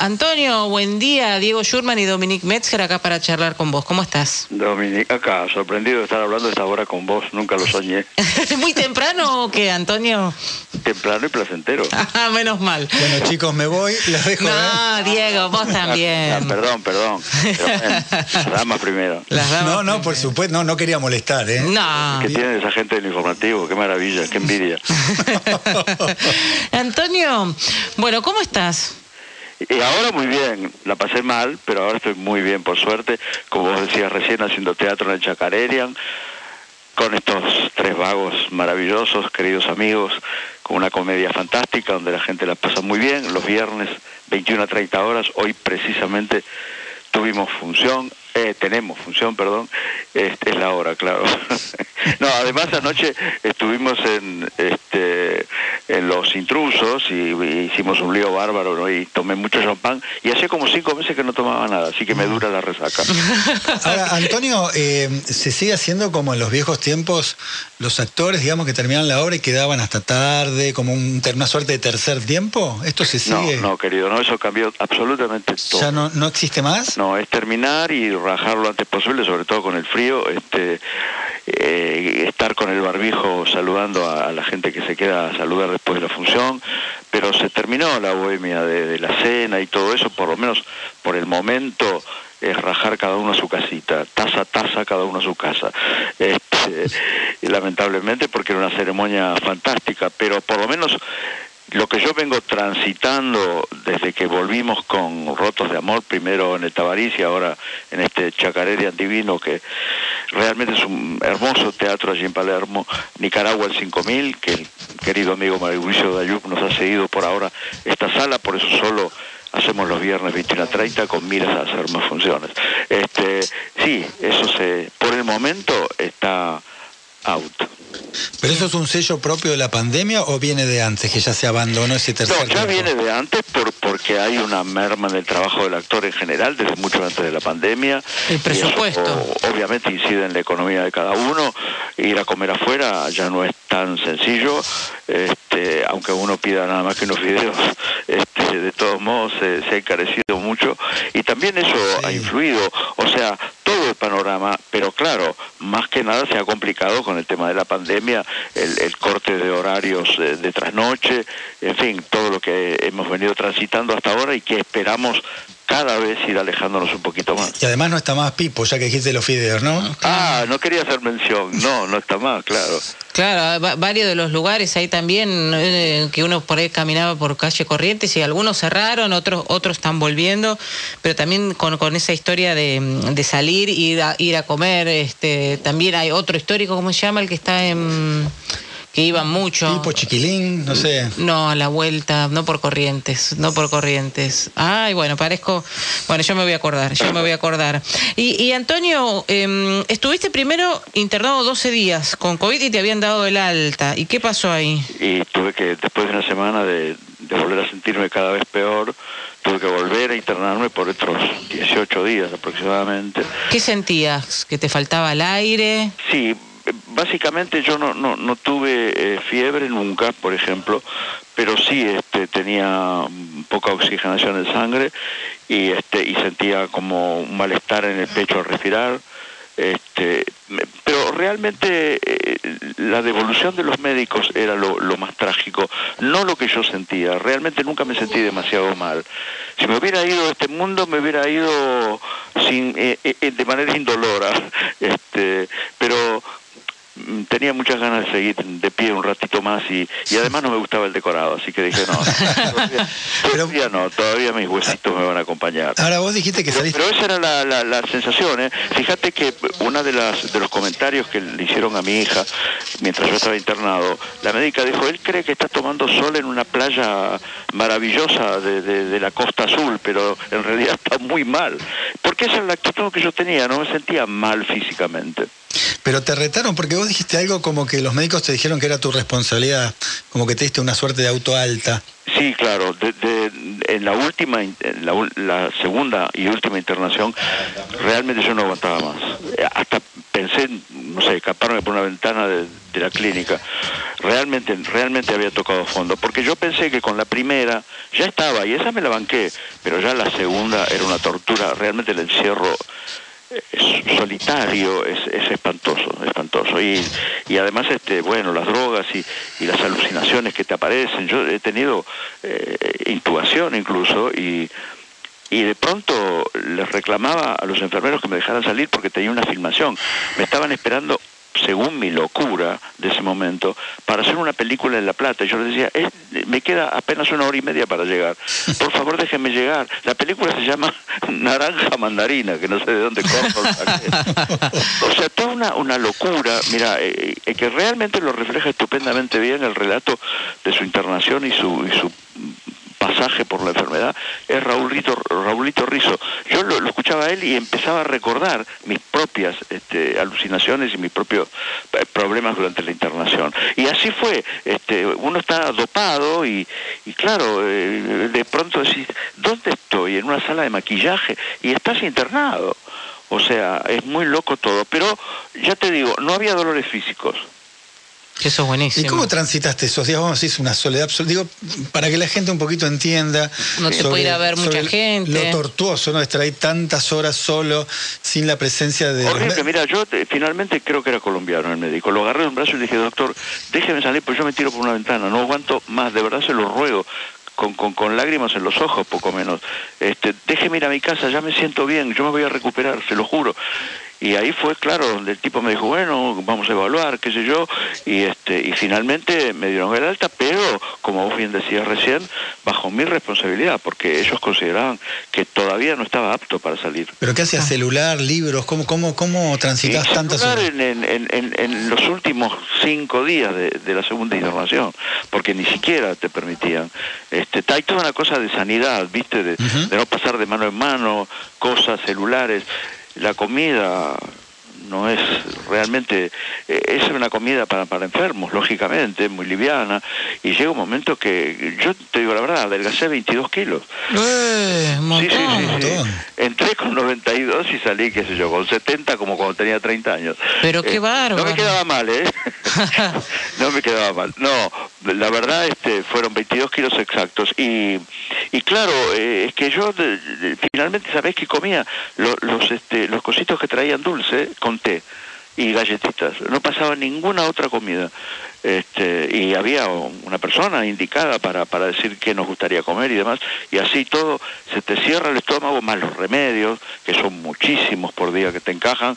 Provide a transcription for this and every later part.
Antonio, buen día. Diego Schurman y Dominique Metzger acá para charlar con vos. ¿Cómo estás? Dominique, acá, sorprendido de estar hablando esta hora con vos. Nunca lo soñé. ¿Muy temprano o qué, Antonio? Temprano y placentero. Ah, menos mal. Bueno, chicos, me voy. Los dejo. No, ¿eh? Diego, vos también. Ah, perdón, perdón. Las damas primero. Las damas No, no, por supuesto, no, no quería molestar, ¿eh? No. ¿Qué tienen esa gente del informativo? Qué maravilla, qué envidia. Antonio, bueno, ¿cómo estás? Y ahora muy bien, la pasé mal, pero ahora estoy muy bien, por suerte. Como vos decías recién, haciendo teatro en el Chacarerian, con estos tres vagos maravillosos, queridos amigos, con una comedia fantástica donde la gente la pasa muy bien. Los viernes, 21 a 30 horas, hoy precisamente tuvimos función, eh, tenemos función, perdón, este, es la hora, claro. no, además anoche estuvimos en, este, en Los Intrusos y, y hicimos un lío bárbaro ¿no? y tomé mucho champán y hace como cinco meses que no tomaba nada, así que me dura la resaca. Ahora, Antonio, eh, ¿se sigue haciendo como en los viejos tiempos los actores, digamos, que terminaban la obra y quedaban hasta tarde, como un, una suerte de tercer tiempo? ¿Esto se No, sigue? no, querido, no, eso cambió absolutamente todo. ¿Ya no, no existe más? No, es terminar y rajar lo antes posible, sobre todo con el frío, este, eh, estar con el barbijo saludando a, la gente que se queda a saludar después de la función, pero se terminó la bohemia de, la cena y todo eso, por lo menos por el momento es rajar cada uno a su casita, taza taza cada uno a su casa. Este, lamentablemente porque era una ceremonia fantástica, pero por lo menos lo que yo vengo transitando desde que volvimos con Rotos de Amor, primero en el Tabarís y ahora en este Chacarerian Divino, que realmente es un hermoso teatro allí en Palermo, Nicaragua el 5000, que el querido amigo Mauricio Dayuc nos ha seguido por ahora esta sala, por eso solo hacemos los viernes 21 a 30 con miras a hacer más funciones. Este, sí, eso se, por el momento está out. ¿Pero eso es un sello propio de la pandemia o viene de antes, que ya se abandonó ese tercer No, ya tiempo? viene de antes por, porque hay una merma en el trabajo del actor en general, desde mucho antes de la pandemia. El eso, presupuesto. obviamente incide en la economía de cada uno. Ir a comer afuera ya no es tan sencillo, este, aunque uno pida nada más que unos videos, este, de todos modos se, se ha encarecido mucho. Y también eso ha influido, o sea, todo el panorama, pero claro, más que nada se ha complicado con el tema de la pandemia, el, el corte de horarios eh, de trasnoche, en fin, todo lo que hemos venido transitando hasta ahora y que esperamos cada vez ir alejándonos un poquito más. Y además no está más Pipo, ya que dijiste los fideos, ¿no? Ah, no quería hacer mención, no, no está más, claro. Claro, va- varios de los lugares ahí también eh, que uno por ahí caminaba por calle Corrientes y algunos cerraron, otros otros están volviendo, pero también con, con esa historia de, de salir ir a ir a comer, este también hay otro histórico, ¿cómo se llama? El que está en que iban mucho. Pipo, Chiquilín, no sé. No, a la vuelta, no por corrientes, no por corrientes. Ay, bueno, parezco. Bueno, yo me voy a acordar, yo me voy a acordar. Y, y Antonio, em, estuviste primero internado 12 días con COVID y te habían dado el alta. ¿Y qué pasó ahí? Y tuve que, después de una semana de, de volver a sentirme cada vez peor, tuve que volver a internarme por otros 18 días aproximadamente. ¿Qué sentías? ¿Que te faltaba el aire? Sí, eh, básicamente yo no, no, no tuve eh, fiebre nunca, por ejemplo, pero sí este, tenía poca oxigenación en sangre y, este, y sentía como un malestar en el pecho al respirar. Este, me- pero realmente eh, la devolución de los médicos era lo, lo más trágico, no lo que yo sentía. Realmente nunca me sentí demasiado mal. Si me hubiera ido de este mundo, me hubiera ido sin, eh, eh, eh, de manera indolora. Este, pero tenía muchas ganas de seguir de pie un ratito más y, y además no me gustaba el decorado, así que dije, no, no, todavía, todavía no, todavía mis huesitos me van a acompañar. Ahora vos dijiste que saliste... pero esa era la, la, la sensación, ¿eh? Fíjate que una de las de los comentarios que le hicieron a mi hija mientras yo estaba internado, la médica dijo, él cree que está tomando sol en una playa maravillosa de, de- de la costa azul, pero en realidad está muy mal. Porque esa es la actitud que yo tenía, no me sentía mal físicamente. Pero te retaron porque vos dijiste algo como que los médicos te dijeron que era tu responsabilidad, como que te diste una suerte de auto alta. Sí, claro. De, de- en la última, la, segunda y última internación, realmente yo no aguantaba más. Hasta pensé en no sé, escaparme por una ventana de, la clínica. Realmente, realmente había tocado fondo, porque yo pensé que con la primera ya estaba, y esa me la banqué, pero ya la segunda era una tortura, realmente el encierro es solitario, es, es, espantoso, espantoso. Y, y además, este, bueno, las drogas y, y, las alucinaciones que te aparecen. Yo he tenido eh, intubación incluso y, y de pronto les reclamaba a los enfermeros que me dejaran salir porque tenía una filmación. Me estaban esperando según mi locura de ese momento, para hacer una película en La Plata. Yo les decía, me queda apenas una hora y media para llegar. Por favor, déjenme llegar. La película se llama Naranja Mandarina, que no sé de dónde o sea, toda una, una locura, mira, eh, eh, que realmente lo refleja estupendamente bien el relato de su internación y su, y su pasaje por la enfermedad es Raulito, Raulito Rizo. Yo lo, escuchaba a él y empezaba a recordar mis propias este, alucinaciones y mis propios eh, problemas durante la internación. Y así fue, este, uno está dopado y, y claro, eh, de pronto decís, ¿dónde estoy? En una sala de maquillaje y estás internado. O sea, es muy loco todo, pero ya te digo, no había dolores físicos. Eso es buenísimo. ¿Y cómo transitaste esos días? Vamos a decir, una soledad absoluta. Digo, para que la gente un poquito entienda. No te puede ir a ver mucha gente. Lo tortuoso, ¿no? Estar ahí tantas horas solo, sin la presencia de. Horrible, mira, yo finalmente creo que era colombiano el médico. Lo agarré de un brazo y le dije, doctor, déjeme salir, pues yo me tiro por una ventana. No aguanto más, de verdad se lo ruego. Con, con, con, lágrimas en los ojos, poco menos. Este, déjeme ir a mi casa, ya me siento bien, yo me voy a recuperar, se lo juro. Y ahí fue, claro, donde el tipo me dijo, bueno, vamos a evaluar, qué sé yo, y este y finalmente me dieron el alta, pero, como vos bien decías recién, bajo mi responsabilidad, porque ellos consideraban que todavía no estaba apto para salir. ¿Pero qué hacía? ¿Celular, libros? ¿Cómo, cómo, cómo transitas tantas? En, en, en, en, los últimos cinco días de, de, la segunda internación, porque ni siquiera te permitían. Este, hay toda una cosa de sanidad, ¿viste? De, de no pasar de mano en mano, cosas, celulares la comida no es realmente, eh, es una comida para, para enfermos, lógicamente, muy liviana, y llega un momento que, yo te digo la verdad, adelgacé 22 kilos. Eh, sí, sí, sí, Entré con 92 y salí, qué sé yo, con 70 como cuando tenía 30 años. Pero qué eh, bárbaro. No me quedaba mal, ¿eh? no me quedaba mal. No, la verdad este, fueron 22 kilos exactos. Y, y claro, eh, es que yo finalmente, ¿sabés qué comía? Los, los, este, los cositos que traían dulce con té y galletitas. No pasaba ninguna otra comida. Este, y había una persona indicada para, para decir qué nos gustaría comer y demás, y así todo se te cierra el estómago, más los remedios, que son muchísimos por día que te encajan.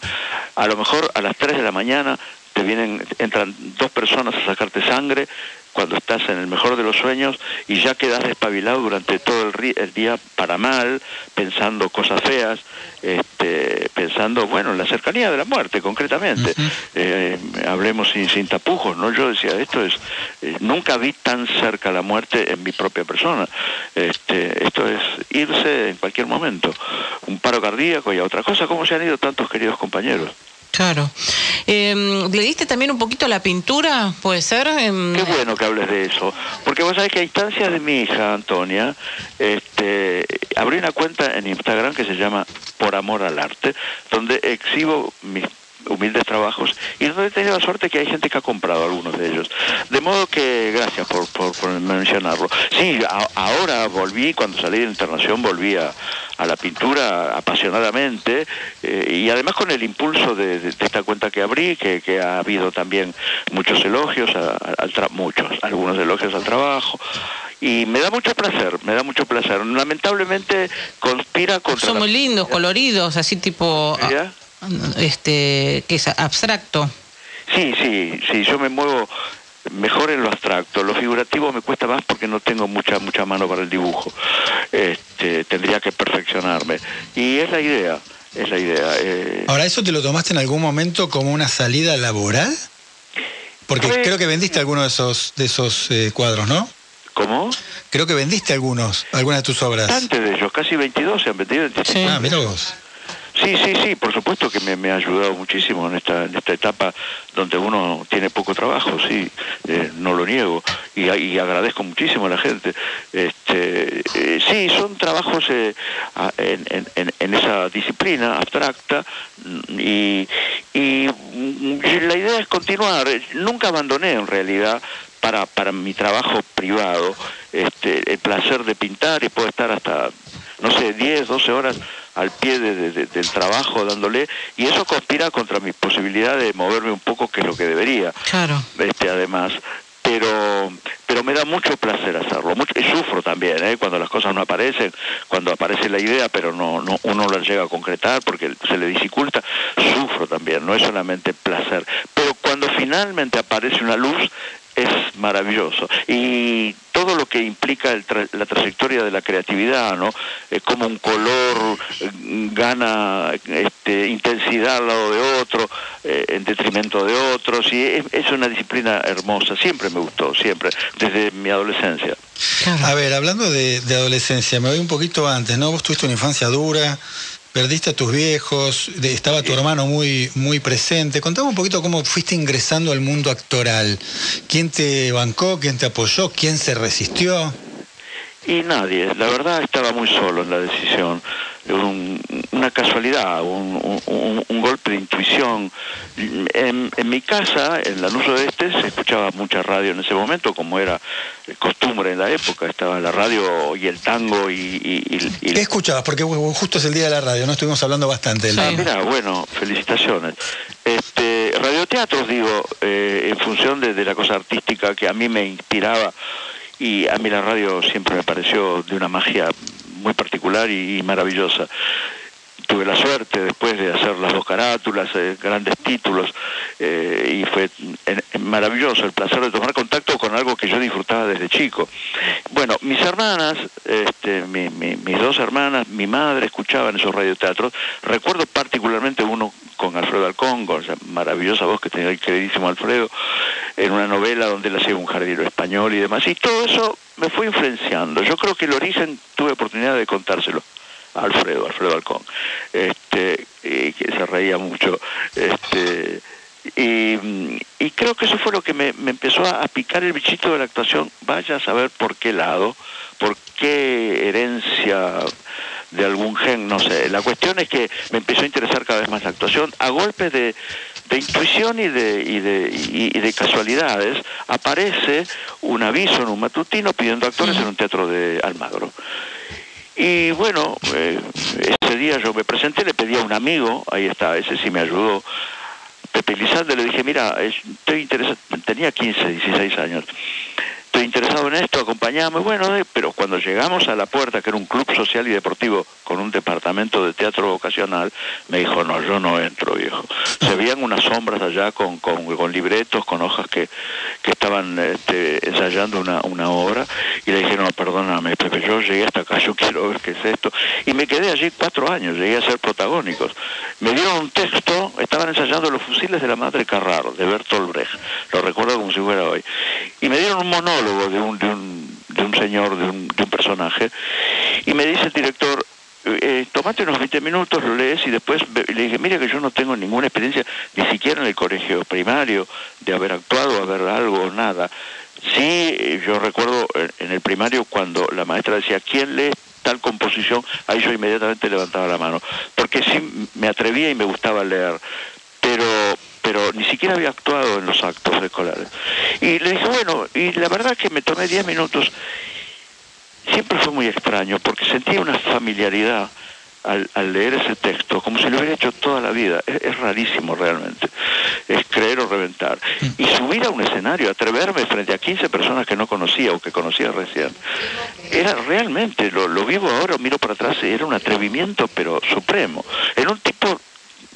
A lo mejor a las 3 de la mañana te vienen, entran dos personas a sacarte sangre cuando estás en el mejor de los sueños y ya quedas despabilado durante todo el, día para mal, pensando cosas feas, este, pensando, bueno, en la cercanía de la muerte, concretamente. Eh, hablemos sin, sin, tapujos, ¿no? Yo decía, esto es, eh, nunca vi tan cerca la muerte en mi propia persona. Este, esto es irse en cualquier momento. Un paro cardíaco y a otra cosa, ¿cómo se han ido tantos queridos compañeros? Claro. Eh, ¿Le diste también un poquito la pintura? ¿Puede ser? Eh... Qué bueno que hables de eso. Porque vos sabés que a instancias de mi hija, Antonia, este, abrí una cuenta en Instagram que se llama Por Amor al Arte, donde exhibo mis humildes trabajos y donde he tenido la suerte que hay gente que ha comprado algunos de ellos. De modo que, gracias por, por, mencionarlo. Sí, ahora volví, cuando salí de internación, volví a, la pintura apasionadamente eh, y además con el impulso de, esta cuenta que abrí, que, que, ha habido también muchos elogios, al muchos, algunos elogios al trabajo y me da mucho placer, me da mucho placer. Lamentablemente conspira contra... Son muy lindos, coloridos, así tipo este, que es abstracto. Sí, sí, sí, yo me muevo mejor en lo abstracto. Lo figurativo me cuesta más porque no tengo mucha mucha mano para el dibujo. Este, tendría que perfeccionarme. Y es la idea, es la idea. Eh. Ahora, ¿eso te lo tomaste en algún momento como una salida laboral? Porque pues, creo que vendiste algunos de esos, de esos eh, cuadros, ¿no? ¿Cómo? Creo que vendiste algunos, algunas de tus obras. Antes de ellos, casi 22 se han vendido. Sí. Ah, mira vos. Sí, sí, sí, por supuesto que me, ha ayudado muchísimo en esta, en esta etapa donde uno tiene poco trabajo, sí, eh, no lo niego. y, agradezco muchísimo a la gente. Este, eh, sí, son trabajos eh, en, esa disciplina abstracta y, y la idea es continuar. Nunca abandoné en realidad para, para mi trabajo privado este, el placer de pintar y puedo estar hasta, no sé, 10, 12 horas al pie del trabajo dándole y eso conspira contra mi posibilidad de moverme un poco que es lo que debería claro este además pero pero me da mucho placer hacerlo mucho, y sufro también ¿eh? cuando las cosas no aparecen cuando aparece la idea pero no, no uno no la llega a concretar porque se le dificulta sufro también no es solamente placer pero cuando finalmente aparece una luz es maravilloso. Y todo lo que implica la trayectoria de la creatividad, ¿no? Es como un color mm, gana este, intensidad al lado de otro, eh, en detrimento de otros, y es, una disciplina hermosa, siempre me gustó, siempre, desde mi adolescencia. A ver, hablando de, de adolescencia, me voy un poquito antes, ¿no? Vos tuviste una infancia dura, Perdiste a tus viejos, estaba tu hermano muy, muy presente. Contame un poquito cómo fuiste ingresando al mundo actoral. ¿Quién te bancó? ¿Quién te apoyó? ¿Quién se resistió? Y nadie. La verdad estaba muy solo en la decisión una casualidad, un, golpe de intuición. En, mi casa, en la de Este, se escuchaba mucha radio en ese momento, como era costumbre en la época. Estaba la radio y el tango y... ¿Qué escuchabas? Porque justo es el día de la radio, ¿no? Estuvimos hablando bastante del mira, bueno, felicitaciones. Este, radioteatros, digo, eh, en función de, de la cosa artística que a mí me inspiraba y a mí la radio siempre me pareció de una magia muy particular y, maravillosa tuve la suerte después de hacer las dos carátulas, eh, grandes títulos, eh, y fue maravilloso el placer de tomar contacto con algo que yo disfrutaba desde chico. Bueno, mis hermanas, este, mis dos hermanas, mi madre escuchaban esos radioteatros, recuerdo particularmente uno con Alfredo Alcón, con esa maravillosa voz que tenía el queridísimo Alfredo, en una novela donde él hacía un jardinero español y demás, y todo eso me fue influenciando. Yo creo que el origen tuve oportunidad de contárselo a Alfredo, Alfredo Alcón, este, y que se reía mucho. Este, y, creo que eso fue lo que me, empezó a, picar el bichito de la actuación. Vaya a saber por qué lado, por qué herencia de algún gen, no sé. La cuestión es que me empezó a interesar cada vez más la actuación a golpe de, de intuición y de, y de, y de casualidades. Aparece un aviso en un matutino pidiendo actores en un teatro de Almagro. Y bueno, eh, ese día yo me presenté, le pedí a un amigo, ahí está, ese sí me ayudó, Pepe Lizalde, le dije, mira, estoy interesado, tenía 15, 16 años, estoy interesado en esto, acompañame. Bueno, eh, pero cuando llegamos a la puerta, que era un club social y deportivo con un departamento de teatro vocacional, me dijo, no, yo no entro, viejo. Se veían unas sombras allá con, con, con libretos, con hojas que, que estaban este, ensayando una, una obra, y le dije, no, perdóname, Pepe, yo llegué hasta acá, yo quiero ver qué es esto. Y me quedé allí cuatro años, llegué a ser protagónicos. Me dieron un texto, estaban ensayando los fusiles de la madre Carraro, de Bertolt Brecht, lo recuerdo como si fuera hoy. Y me dieron un monólogo de un, de un, de un señor, de un, de un personaje, y me dice el director, eh, tomate unos 20 minutos, lo lees y después le dije, mira que yo no tengo ninguna experiencia, ni siquiera en el colegio primario, de haber actuado, haber algo, nada. Sí, yo recuerdo en el primario cuando la maestra decía, ¿quién lee tal composición? Ahí yo inmediatamente levantaba la mano, porque sí me atrevía y me gustaba leer, pero pero ni siquiera había actuado en los actos escolares. Y le dije, bueno, y la verdad que me tomé 10 minutos. Siempre fue muy extraño porque sentía una familiaridad al, leer ese texto, como si lo hubiera hecho toda la vida. Es, rarísimo realmente. Es creer o reventar. Y subir a un escenario, atreverme frente a 15 personas que no conocía o que conocía recién, era realmente, lo, lo vivo ahora, miro para atrás, era un atrevimiento, pero supremo. Era un tipo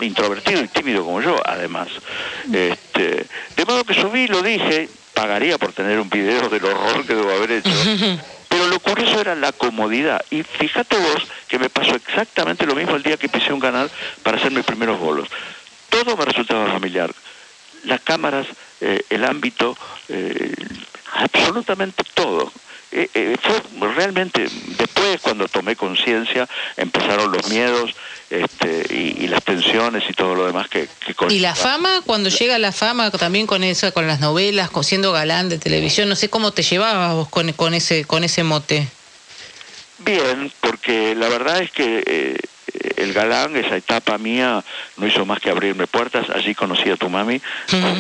introvertido y tímido como yo, además. Este, de modo que subí, lo dije, pagaría por tener un video del horror que debo haber hecho. Pero lo curioso era la comodidad. Y fíjate vos que me pasó exactamente lo mismo el día que pisé un canal para hacer mis primeros bolos. Todo me resultaba familiar. Las cámaras, eh, el ámbito, eh, absolutamente todo. eh, eh, fue realmente, después cuando tomé conciencia, empezaron los miedos este, y, las tensiones y todo lo demás que, ¿Y la fama? Cuando llega la fama también con eso, con las novelas, con siendo galán de televisión, no sé cómo te llevabas vos con, con, ese, con ese mote. Bien, porque la verdad es que eh, el galán, esa etapa mía, no hizo más que abrirme puertas. Allí conocí a tu mami,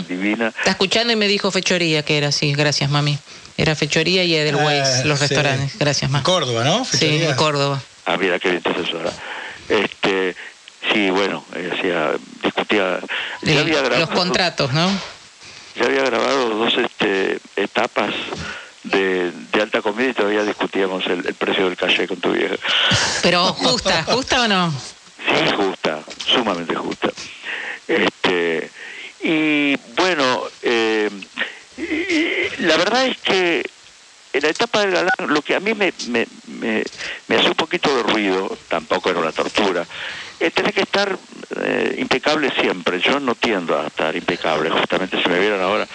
divina. Está escuchando y me dijo fechoría que era así. Gracias, mami. Era fechoría y Edelweiss, ah, los restaurantes. Gracias, mami. Córdoba, ¿no? Sí, en Córdoba. Ah, mira qué bien te asesora. Este, sí, bueno, hacía, discutía. los contratos, ¿no? Ya había grabado dos este, etapas de, alta comida y todavía discutíamos el, precio del caché con tu vieja. Pero justa, ¿justa o no? Sí, justa, sumamente justa. Este, y bueno, eh, la verdad es que en la etapa del galán, lo que a mí me, me, me, me hace un poquito de ruido, tampoco era una tortura, es tener que estar eh, impecable siempre. Yo no tiendo a estar impecable. Justamente si me vieran ahora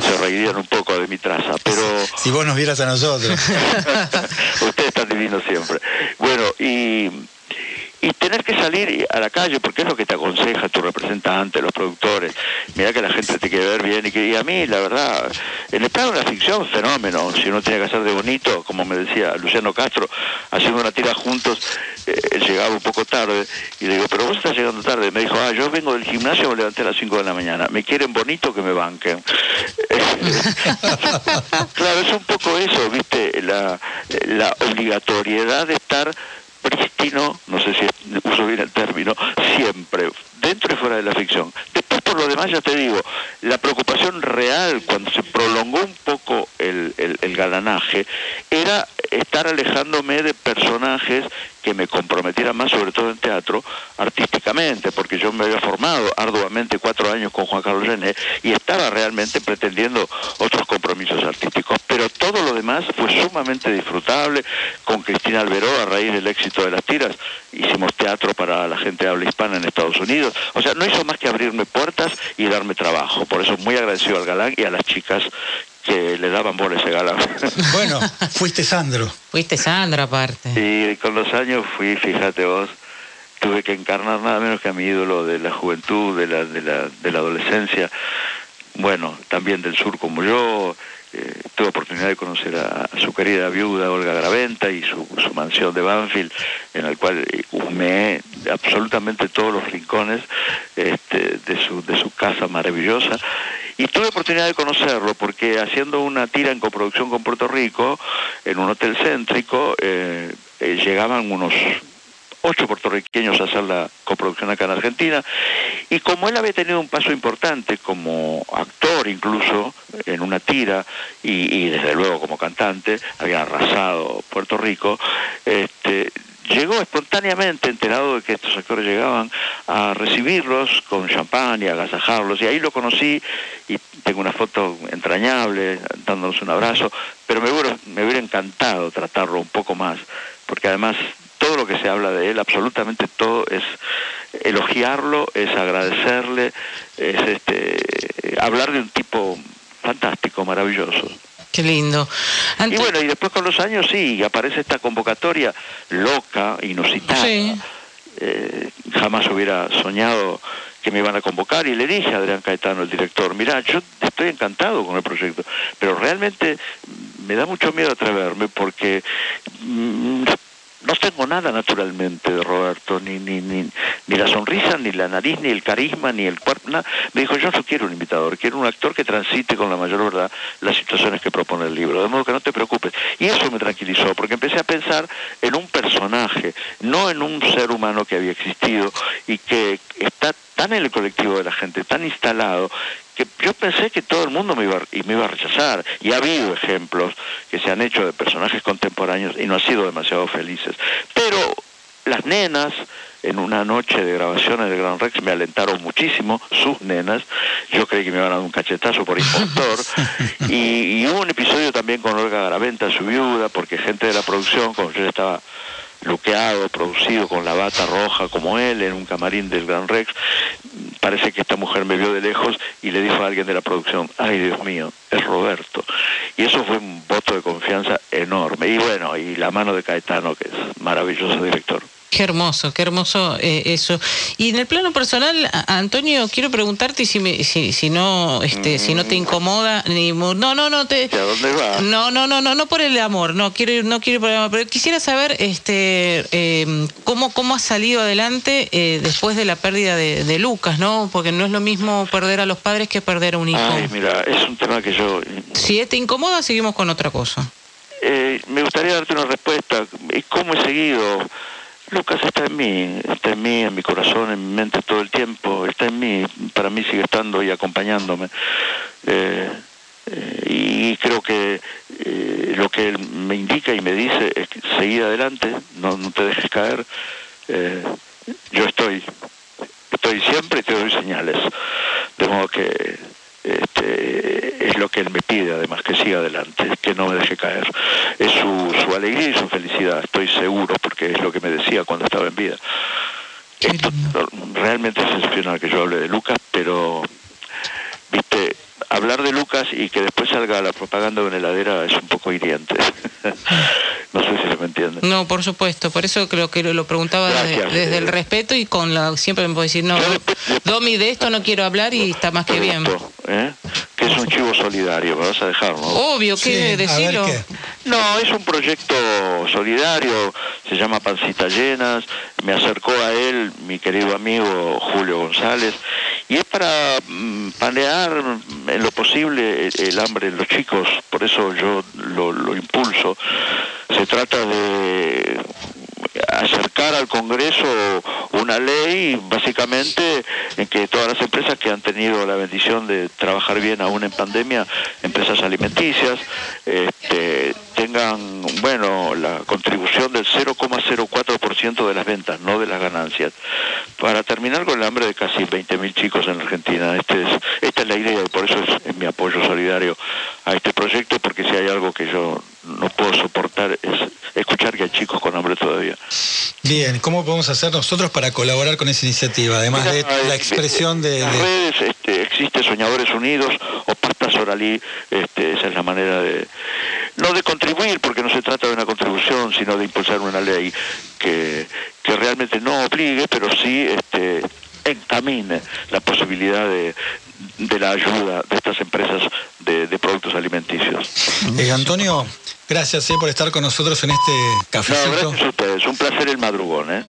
se reirían un poco de mi traza. Pero si vos nos vieras a nosotros. Ustedes están divinos siempre. Bueno, y y tener que salir a la calle, porque es lo que te aconseja tu representante, los productores. Mira que la gente te quiere ver bien y, que, a mí, la verdad, el estado de la ficción, fenómeno. Si uno tiene que hacer de bonito, como me decía Luciano Castro, haciendo una tira juntos, eh, llegaba un poco tarde y le digo, pero vos estás llegando tarde. Me dijo, ah, yo vengo del gimnasio, me levanté a las 5 de la mañana. Me quieren bonito que me banquen. claro, es un poco eso, ¿viste? La, la obligatoriedad de estar no sé si uso bien el término, siempre, dentro y fuera de la ficción. Después, por lo demás, ya te digo, la preocupación real cuando se prolongó un poco el, el, galanaje era estar alejándome de personajes que me comprometiera más, sobre todo en teatro, artísticamente, porque yo me había formado arduamente cuatro años con Juan Carlos René y estaba realmente pretendiendo otros compromisos artísticos. Pero todo lo demás fue sumamente disfrutable. Con Cristina Alberó, a raíz del éxito de las hicimos teatro para la gente de habla hispana en Estados Unidos. O sea, no hizo más que abrirme puertas y darme trabajo. Por eso muy agradecido al galán y a las chicas que le daban por ese galán. Bueno, fuiste Sandro. Fuiste Sandro aparte. Y con los años fui, fíjate vos, tuve que encarnar nada menos que a mi ídolo de la juventud, de la, de la, de la adolescencia, bueno, también del sur como yo, eh, tuve oportunidad de conocer a, su querida viuda Olga Graventa y su, su mansión de Banfield, en el cual eh, humeé absolutamente todos los rincones este, de, su, de su casa maravillosa. Y tuve oportunidad de conocerlo porque haciendo una tira en coproducción con Puerto Rico, en un hotel céntrico, eh, eh, llegaban unos ocho puertorriqueños a hacer la coproducción acá en Argentina. Y como él había tenido un paso importante como actor incluso en una tira y, y desde luego como cantante, había arrasado Puerto Rico, este, llegó espontáneamente, enterado de que estos actores llegaban, a recibirlos con champán y agasajarlos, y ahí lo conocí y tengo una foto entrañable, dándonos un abrazo, pero me hubiera, me hubiera encantado tratarlo un poco más, porque además todo lo que se habla de él, absolutamente todo, es elogiarlo, es agradecerle, es este, hablar de un tipo fantástico, maravilloso. Qué lindo. Y bueno, y después con los años sí, aparece esta convocatoria loca, inusitada. Eh, jamás hubiera soñado que me iban a convocar y le dije a Adrián Caetano, el director, mira, yo estoy encantado con el proyecto, pero realmente me da mucho miedo atreverme porque mm, no tengo nada naturalmente Roberto, ni, ni, ni, ni la sonrisa, ni la nariz, ni el carisma, ni el cuerpo. Me dijo, yo no quiero un imitador, quiero un actor que transite con la mayor verdad las situaciones que propone el libro, de modo que no te preocupes. Y eso me tranquilizó, porque empecé a pensar en un personaje, no en un ser humano que había existido y que está tan en el colectivo de la gente, tan instalado, que yo pensé que todo el mundo me iba, y me iba a rechazar. Y ha habido ejemplos que se han hecho de personajes contemporáneos y no han sido demasiado felices. Pero las nenas, en una noche de grabaciones de Gran Rex, me alentaron muchísimo, sus nenas. Yo creí que me iban a dar un cachetazo por impostor. y, y hubo un episodio también con Olga Garaventa, su viuda, porque gente de la producción, como yo estaba luqueado, producido con la bata roja como él en un camarín del Gran Rex, parece que esta mujer me vio de lejos y le dijo a alguien de la producción, ay Dios mío, es Roberto. Y eso fue un voto de confianza enorme. Y bueno, y la mano de Caetano, que es maravilloso director. Qué hermoso, qué hermoso eh, eso. Y en el plano personal, Antonio, quiero preguntarte si, si, si no este, si no te incomoda ni no no no te ¿A dónde va? no no no no no por el amor no quiero no quiero por el amor, pero quisiera saber este eh, cómo cómo has salido adelante eh, después de la pérdida de, Lucas, ¿no? Porque no es lo mismo perder a los padres que perder a un hijo. Ay, mira, es un tema que yo si te incomoda seguimos con otra cosa. me gustaría darte una respuesta. ¿Cómo he seguido? Lucas está en mí, está en mí, en mi corazón, en mi mente todo el tiempo, está en mí, para mí sigue estando y acompañándome. Eh, eh, y creo que eh, lo que él me indica y me dice es que seguir adelante, no, no te dejes caer. yo estoy, estoy siempre y te doy señales. De modo que este, es lo que él me pide, además, que siga adelante, que no me deje caer. Es su, su alegría y su felicidad, estoy seguro, porque es lo que me decía cuando estaba en vida. Esto realmente es excepcional que yo hable de Lucas, pero, viste, hablar de Lucas y que después salga la propaganda de una heladera es un poco hiriente. no sé si se me entiende. No, por supuesto, por eso creo que lo preguntaba desde, el respeto y con la siempre me puedo decir, no, Domi, de esto no quiero hablar y está más que bien. ¿eh? Que es un chivo solidario, me vas a dejar, ¿no? Obvio, ¿qué decirlo? No, es un proyecto solidario, se llama Pancita Llenas, me acercó a él mi querido amigo Julio González, y es para mm, panear en lo posible el, hambre de los chicos, por eso yo lo, lo impulso. Se trata de acercar al Congreso una ley básicamente en que todas las empresas que han tenido la bendición de trabajar bien aún en pandemia, empresas alimenticias, este, tengan, bueno, la contribución del 0,04% de las ventas, no de las ganancias, para terminar con el hambre de casi 20.000 chicos en Argentina. Este es, esta es la idea y por eso es mi apoyo solidario a este proyecto, porque si hay algo que yo no puedo soportar es escuchar que hay chicos con hambre todavía. Bien, ¿cómo podemos hacer nosotros para colaborar con esa iniciativa? Además de la expresión de... Las redes este, existe Soñadores Unidos o Pasta Soralí, este, esa es la manera de... No de contribuir, porque no se trata de una contribución, sino de impulsar una ley que, que realmente no obligue, pero sí este, encamine la posibilidad de, de la ayuda de estas empresas de, productos alimenticios. Eh, Antonio, gracias eh, por estar con nosotros en este café. gracias a ustedes, un placer el madrugón. ¿eh?